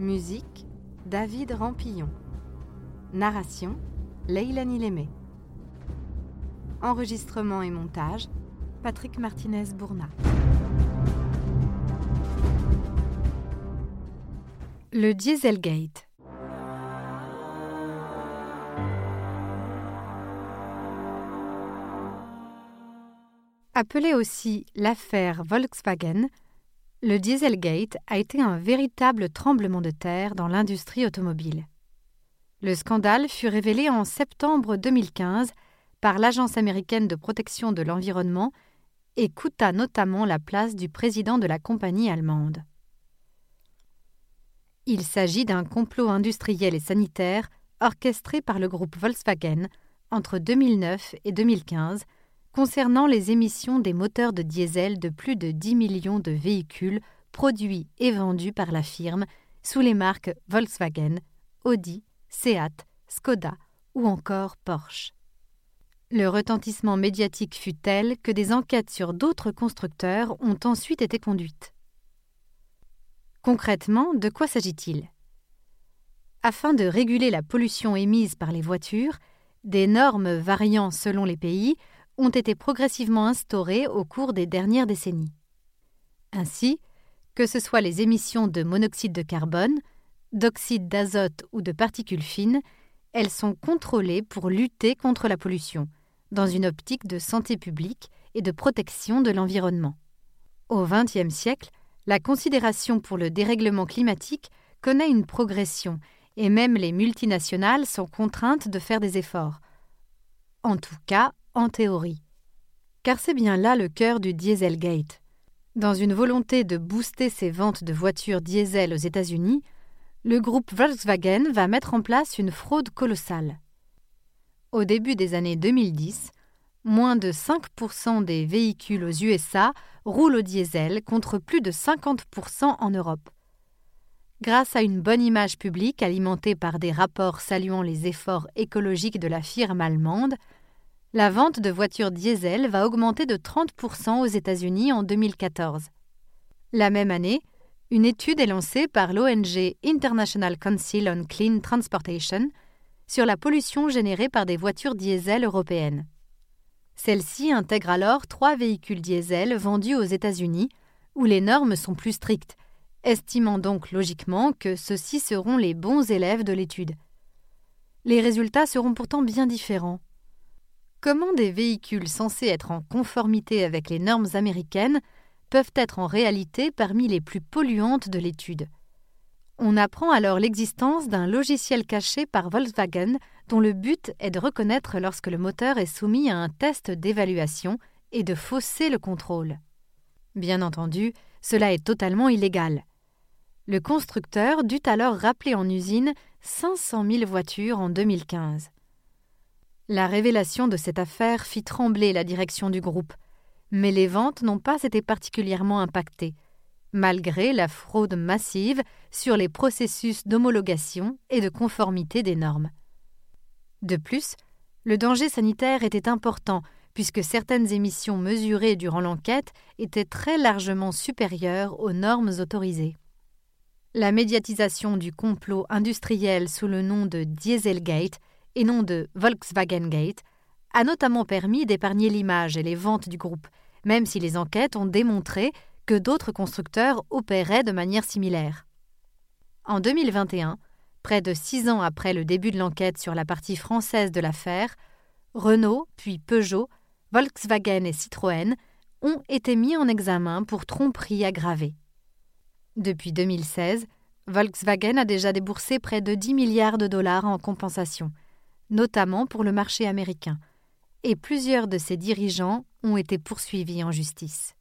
Musique David Rampillon. Narration Leilani Lémé. Enregistrement et montage Patrick Martinez-Bourna. Le Dieselgate. Appelé aussi l'affaire Volkswagen, le Dieselgate a été un véritable tremblement de terre dans l'industrie automobile. Le scandale fut révélé en septembre 2015 par l'Agence américaine de protection de l'environnement et coûta notamment la place du président de la compagnie allemande. Il s'agit d'un complot industriel et sanitaire orchestré par le groupe Volkswagen entre 2009 et 2015 concernant les émissions des moteurs de diesel de plus de 10 millions de véhicules produits et vendus par la firme sous les marques Volkswagen, Audi, Seat, Skoda ou encore Porsche. Le retentissement médiatique fut tel que des enquêtes sur d'autres constructeurs ont ensuite été conduites. Concrètement, de quoi s'agit-il? Afin de réguler la pollution émise par les voitures, des normes variant selon les pays ont été progressivement instaurées au cours des dernières décennies. Ainsi, que ce soit les émissions de monoxyde de carbone, d'oxyde d'azote ou de particules fines, elles sont contrôlées pour lutter contre la pollution, dans une optique de santé publique et de protection de l'environnement. Au XXe siècle, la considération pour le dérèglement climatique connaît une progression et même les multinationales sont contraintes de faire des efforts. En tout cas, en théorie. Car c'est bien là le cœur du Dieselgate. Dans une volonté de booster ses ventes de voitures diesel aux États-Unis, le groupe Volkswagen va mettre en place une fraude colossale. Au début des années 2010, moins de 5% des véhicules aux USA roulent au diesel contre plus de 50% en Europe. Grâce à une bonne image publique alimentée par des rapports saluant les efforts écologiques de la firme allemande, la vente de voitures diesel va augmenter de 30% aux États-Unis en 2014. La même année, une étude est lancée par l'ONG International Council on Clean Transportation sur la pollution générée par des voitures diesel européennes. Celle-ci intègre alors trois véhicules diesel vendus aux États-Unis, où les normes sont plus strictes, estimant donc logiquement que ceux-ci seront les bons élèves de l'étude. Les résultats seront pourtant bien différents. Comment des véhicules censés être en conformité avec les normes américaines peuvent être en réalité parmi les plus polluantes de l'étude? On apprend alors l'existence d'un logiciel caché par Volkswagen dont le but est de reconnaître lorsque le moteur est soumis à un test d'évaluation et de fausser le contrôle. Bien entendu, cela est totalement illégal. Le constructeur dut alors rappeler en usine 500 000 voitures en 2015. La révélation de cette affaire fit trembler la direction du groupe, mais les ventes n'ont pas été particulièrement impactées, malgré la fraude massive sur les processus d'homologation et de conformité des normes. De plus, le danger sanitaire était important puisque certaines émissions mesurées durant l'enquête étaient très largement supérieures aux normes autorisées. La médiatisation du complot industriel sous le nom de Dieselgate et non de Volkswagen Gate, a notamment permis d'épargner l'image et les ventes du groupe, même si les enquêtes ont démontré que d'autres constructeurs opéraient de manière similaire. En 2021, près de six ans après le début de l'enquête sur la partie française de l'affaire, Renault, puis Peugeot, Volkswagen et Citroën ont été mis en examen pour tromperie aggravée. Depuis 2016, Volkswagen a déjà déboursé près de 10 milliards de dollars en compensation, notamment pour le marché américain, et plusieurs de ses dirigeants ont été poursuivis en justice.